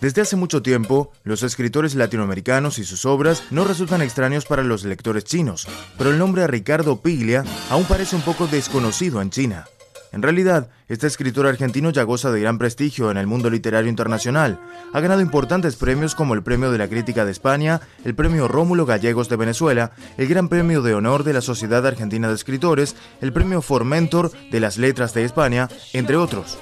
Desde hace mucho tiempo, los escritores latinoamericanos y sus obras no resultan extraños para los lectores chinos, pero el nombre Ricardo Piglia aún parece un poco desconocido en China. En realidad, este escritor argentino ya goza de gran prestigio en el mundo literario internacional. Ha ganado importantes premios como el Premio de la Crítica de España, el Premio Rómulo Gallegos de Venezuela, el Gran Premio de Honor de la Sociedad Argentina de Escritores, el Premio Formentor de las Letras de España, entre otros.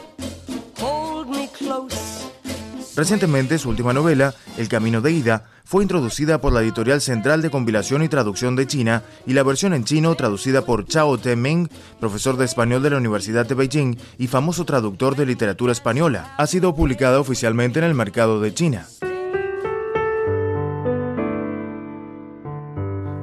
Recientemente, su última novela, El Camino de Ida, fue introducida por la editorial Central de Compilación y Traducción de China y la versión en chino traducida por Chao Te-ming, profesor de español de la Universidad de Beijing y famoso traductor de literatura española, ha sido publicada oficialmente en el mercado de China.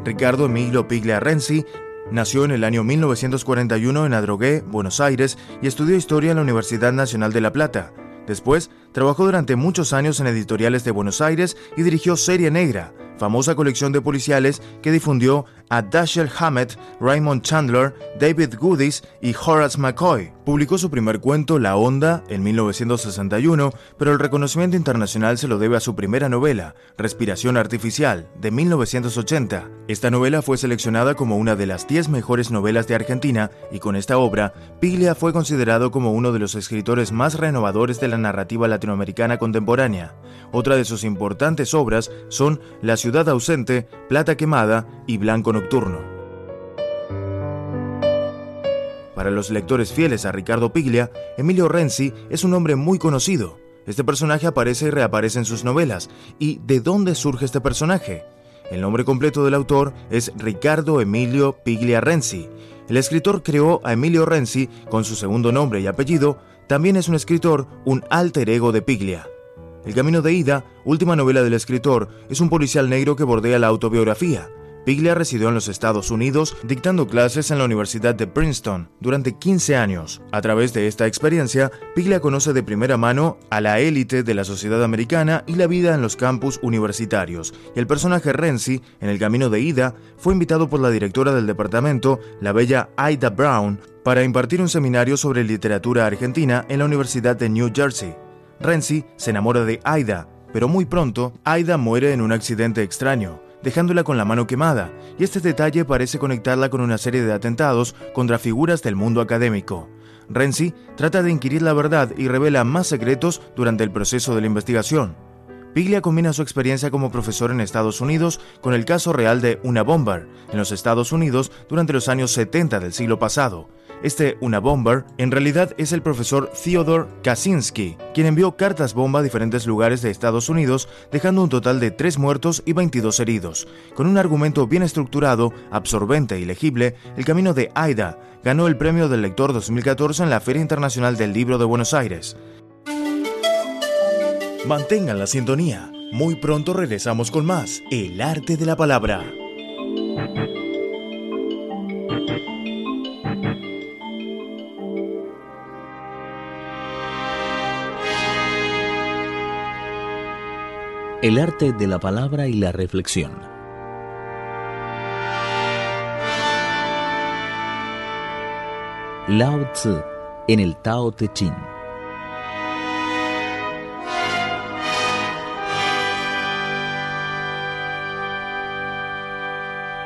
Ricardo Emilio Piglia Renzi Nació en el año 1941 en Adrogué, Buenos Aires, y estudió historia en la Universidad Nacional de La Plata. Después, trabajó durante muchos años en editoriales de Buenos Aires y dirigió Serie Negra, famosa colección de policiales que difundió a Dashiell Hammett, Raymond Chandler, David Goodis y Horace McCoy. Publicó su primer cuento, La Onda, en 1961, pero el reconocimiento internacional se lo debe a su primera novela, Respiración Artificial, de 1980. Esta novela fue seleccionada como una de las 10 mejores novelas de Argentina y con esta obra, Piglia fue considerado como uno de los escritores más renovadores de la narrativa latinoamericana contemporánea. Otra de sus importantes obras son La ciudad ausente, Plata quemada y Blanco nocturno. Para los lectores fieles a Ricardo Piglia, Emilio Renzi es un hombre muy conocido. Este personaje aparece y reaparece en sus novelas. ¿Y de dónde surge este personaje? El nombre completo del autor es Ricardo Emilio Piglia Renzi. El escritor creó a Emilio Renzi con su segundo nombre y apellido. También es un escritor, un alter ego de Piglia. El Camino de Ida, última novela del escritor, es un policial negro que bordea la autobiografía. Piglia residió en los Estados Unidos dictando clases en la Universidad de Princeton durante 15 años. A través de esta experiencia, Piglia conoce de primera mano a la élite de la sociedad americana y la vida en los campus universitarios. Y el personaje Renzi, en el camino de ida, fue invitado por la directora del departamento, la bella Ida Brown, para impartir un seminario sobre literatura argentina en la Universidad de New Jersey. Renzi se enamora de Aida, pero muy pronto Aida muere en un accidente extraño dejándola con la mano quemada, y este detalle parece conectarla con una serie de atentados contra figuras del mundo académico. Renzi trata de inquirir la verdad y revela más secretos durante el proceso de la investigación. Piglia combina su experiencia como profesor en Estados Unidos con el caso real de Una Bomber en los Estados Unidos durante los años 70 del siglo pasado, este una bomber en realidad es el profesor Theodore Kaczynski, quien envió cartas bomba a diferentes lugares de Estados Unidos, dejando un total de 3 muertos y 22 heridos. Con un argumento bien estructurado, absorbente y legible, El Camino de Aida ganó el Premio del Lector 2014 en la Feria Internacional del Libro de Buenos Aires. Mantengan la sintonía. Muy pronto regresamos con más El arte de la palabra. El arte de la palabra y la reflexión. Lao Tzu en el Tao Te Ching.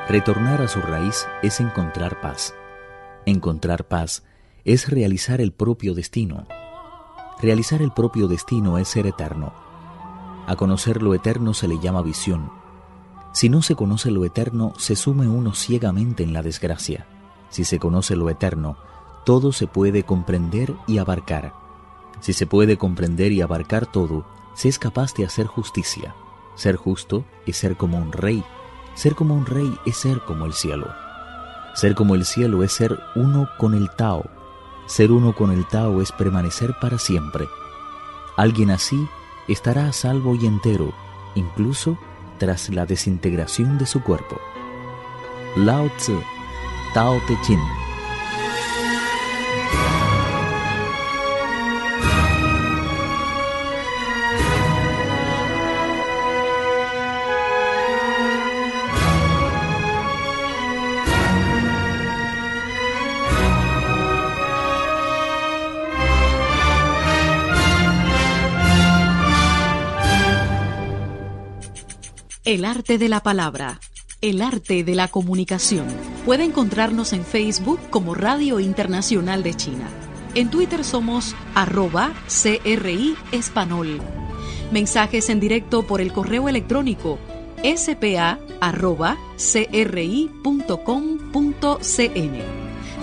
Retornar a su raíz es encontrar paz. Encontrar paz es realizar el propio destino. Realizar el propio destino es ser eterno a conocer lo eterno se le llama visión. Si no se conoce lo eterno, se sume uno ciegamente en la desgracia. Si se conoce lo eterno, todo se puede comprender y abarcar. Si se puede comprender y abarcar todo, se es capaz de hacer justicia. Ser justo es ser como un rey. Ser como un rey es ser como el cielo. Ser como el cielo es ser uno con el Tao. Ser uno con el Tao es permanecer para siempre. Alguien así estará a salvo y entero, incluso tras la desintegración de su cuerpo. Lao Tzu, Tao Te Ching. El arte de la palabra, el arte de la comunicación. Puede encontrarnos en Facebook como Radio Internacional de China. En Twitter somos arroba CRI Espanol. Mensajes en directo por el correo electrónico spa.cri.com.cn.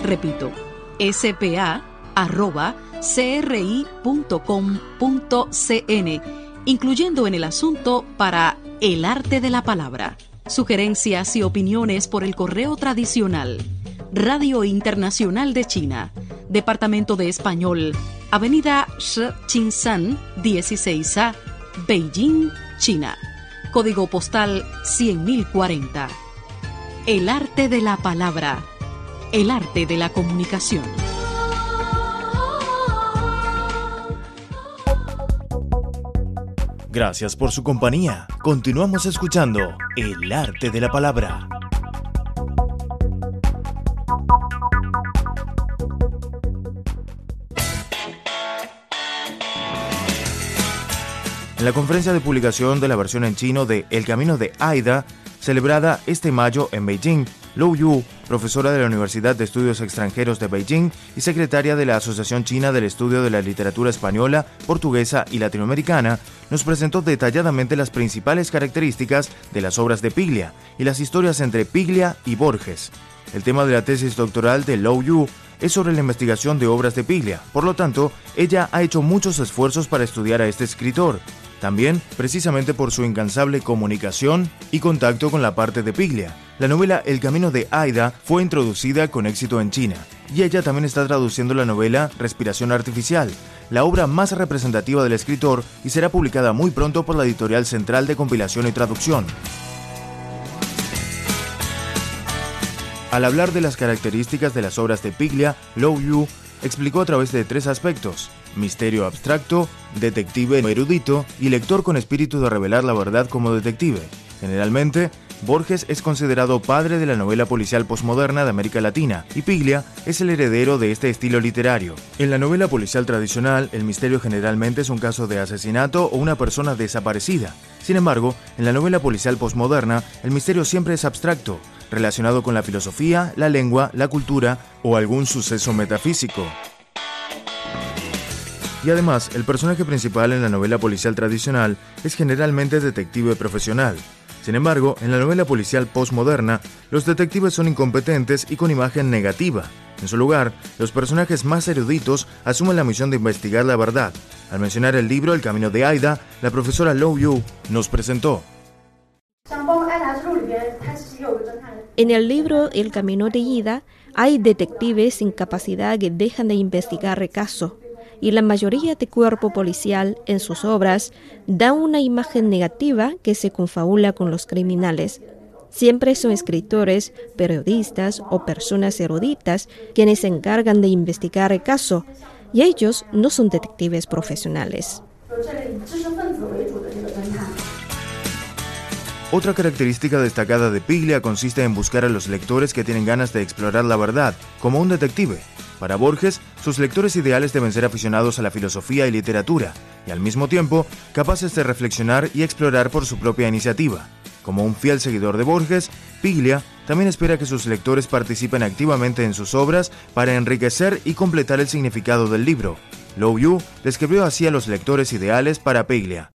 Repito, spa.cri.com.cn, incluyendo en el asunto para el arte de la palabra. Sugerencias y opiniones por el correo tradicional. Radio Internacional de China, Departamento de Español, Avenida Shi 16A, Beijing, China. Código postal 100.040. El arte de la palabra. El arte de la comunicación. Gracias por su compañía. Continuamos escuchando El arte de la palabra. En la conferencia de publicación de la versión en chino de El Camino de Aida, celebrada este mayo en Beijing, Lou Yu, profesora de la Universidad de Estudios Extranjeros de Beijing y secretaria de la Asociación China del Estudio de la Literatura Española, Portuguesa y Latinoamericana, nos presentó detalladamente las principales características de las obras de Piglia y las historias entre Piglia y Borges. El tema de la tesis doctoral de Lou Yu es sobre la investigación de obras de Piglia, por lo tanto, ella ha hecho muchos esfuerzos para estudiar a este escritor, también precisamente por su incansable comunicación y contacto con la parte de Piglia. La novela El Camino de Aida fue introducida con éxito en China, y ella también está traduciendo la novela Respiración Artificial, la obra más representativa del escritor y será publicada muy pronto por la editorial Central de Compilación y Traducción. Al hablar de las características de las obras de Piglia, Lou Yu explicó a través de tres aspectos, misterio abstracto, detective erudito y lector con espíritu de revelar la verdad como detective. Generalmente, Borges es considerado padre de la novela policial postmoderna de América Latina y Piglia es el heredero de este estilo literario. En la novela policial tradicional, el misterio generalmente es un caso de asesinato o una persona desaparecida. Sin embargo, en la novela policial postmoderna, el misterio siempre es abstracto, relacionado con la filosofía, la lengua, la cultura o algún suceso metafísico. Y además, el personaje principal en la novela policial tradicional es generalmente detective profesional. Sin embargo, en la novela policial postmoderna, los detectives son incompetentes y con imagen negativa. En su lugar, los personajes más eruditos asumen la misión de investigar la verdad. Al mencionar el libro El Camino de Aida, la profesora Lou Yu nos presentó. En el libro El Camino de Ida hay detectives sin capacidad que dejan de investigar el caso y la mayoría de cuerpo policial en sus obras da una imagen negativa que se confabula con los criminales. Siempre son escritores, periodistas o personas eruditas quienes se encargan de investigar el caso, y ellos no son detectives profesionales. Otra característica destacada de Piglia consiste en buscar a los lectores que tienen ganas de explorar la verdad, como un detective. Para Borges, sus lectores ideales deben ser aficionados a la filosofía y literatura, y al mismo tiempo capaces de reflexionar y explorar por su propia iniciativa. Como un fiel seguidor de Borges, Piglia también espera que sus lectores participen activamente en sus obras para enriquecer y completar el significado del libro. Lou Yu describió así a los lectores ideales para Piglia.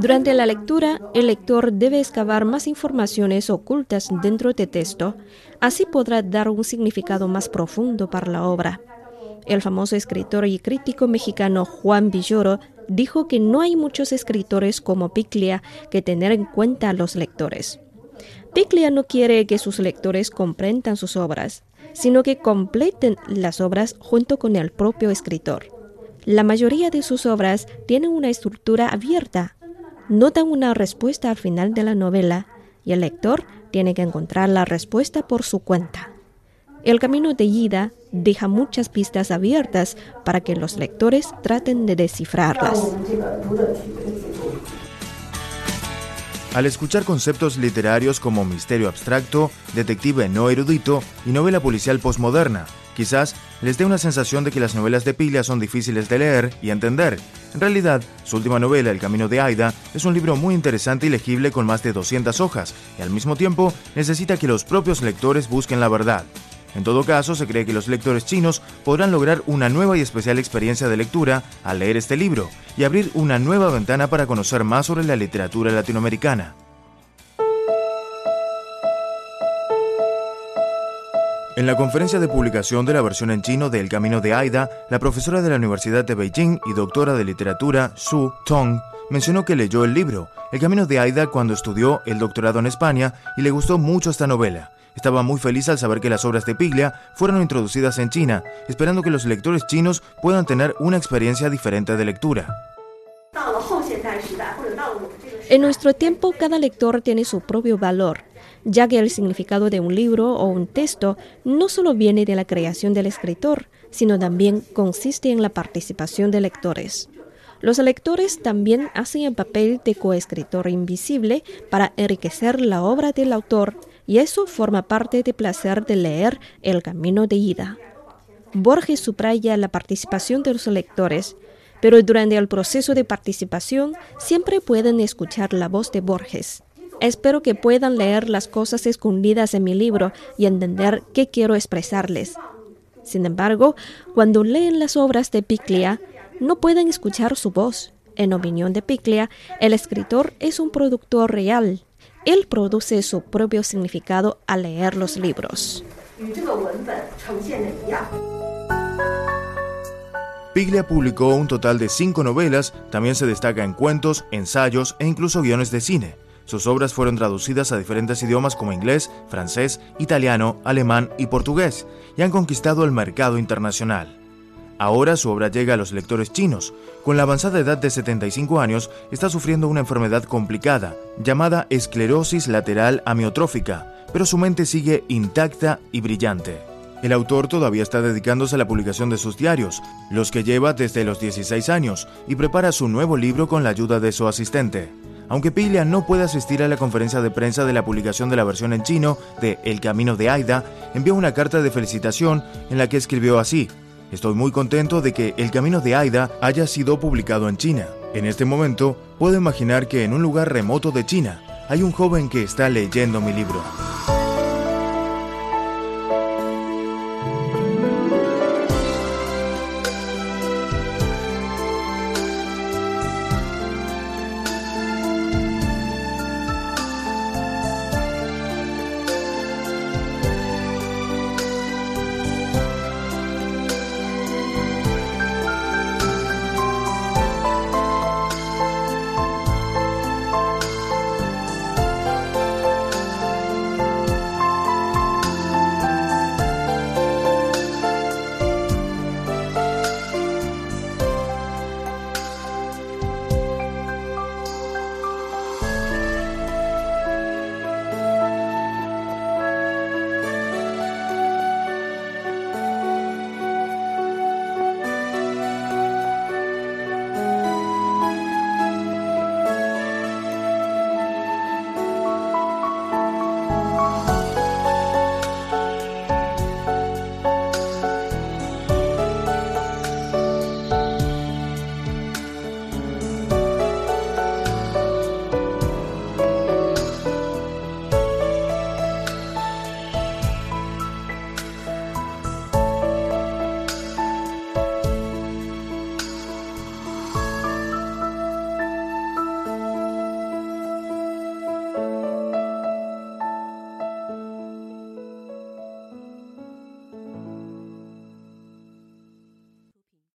Durante la lectura, el lector debe excavar más informaciones ocultas dentro del texto, así podrá dar un significado más profundo para la obra. El famoso escritor y crítico mexicano Juan Villoro dijo que no hay muchos escritores como Piclia que tener en cuenta a los lectores. Piclia no quiere que sus lectores comprendan sus obras, sino que completen las obras junto con el propio escritor. La mayoría de sus obras tienen una estructura abierta, no dan una respuesta al final de la novela y el lector tiene que encontrar la respuesta por su cuenta. El camino de ida deja muchas pistas abiertas para que los lectores traten de descifrarlas. Al escuchar conceptos literarios como misterio abstracto, detective no erudito y novela policial postmoderna, Quizás les dé una sensación de que las novelas de Piglia son difíciles de leer y entender. En realidad, su última novela, El Camino de Aida, es un libro muy interesante y legible con más de 200 hojas, y al mismo tiempo necesita que los propios lectores busquen la verdad. En todo caso, se cree que los lectores chinos podrán lograr una nueva y especial experiencia de lectura al leer este libro y abrir una nueva ventana para conocer más sobre la literatura latinoamericana. En la conferencia de publicación de la versión en chino de El Camino de Aida, la profesora de la Universidad de Beijing y doctora de literatura Su Tong mencionó que leyó el libro El Camino de Aida cuando estudió el doctorado en España y le gustó mucho esta novela. Estaba muy feliz al saber que las obras de Piglia fueron introducidas en China, esperando que los lectores chinos puedan tener una experiencia diferente de lectura. En nuestro tiempo, cada lector tiene su propio valor, ya que el significado de un libro o un texto no solo viene de la creación del escritor, sino también consiste en la participación de lectores. Los lectores también hacen el papel de coescritor invisible para enriquecer la obra del autor y eso forma parte del placer de leer El Camino de Ida. Borges subraya la participación de los lectores, pero durante el proceso de participación siempre pueden escuchar la voz de Borges. Espero que puedan leer las cosas escondidas en mi libro y entender qué quiero expresarles. Sin embargo, cuando leen las obras de Piclia, no pueden escuchar su voz. En opinión de Piclia, el escritor es un productor real, él produce su propio significado al leer los libros. Piglia publicó un total de cinco novelas, también se destaca en cuentos, ensayos e incluso guiones de cine. Sus obras fueron traducidas a diferentes idiomas como inglés, francés, italiano, alemán y portugués, y han conquistado el mercado internacional. Ahora su obra llega a los lectores chinos. Con la avanzada edad de 75 años, está sufriendo una enfermedad complicada, llamada esclerosis lateral amiotrófica, pero su mente sigue intacta y brillante. El autor todavía está dedicándose a la publicación de sus diarios, los que lleva desde los 16 años, y prepara su nuevo libro con la ayuda de su asistente. Aunque Piglia no puede asistir a la conferencia de prensa de la publicación de la versión en chino de El Camino de Aida, envió una carta de felicitación en la que escribió así, Estoy muy contento de que El Camino de Aida haya sido publicado en China. En este momento, puedo imaginar que en un lugar remoto de China hay un joven que está leyendo mi libro.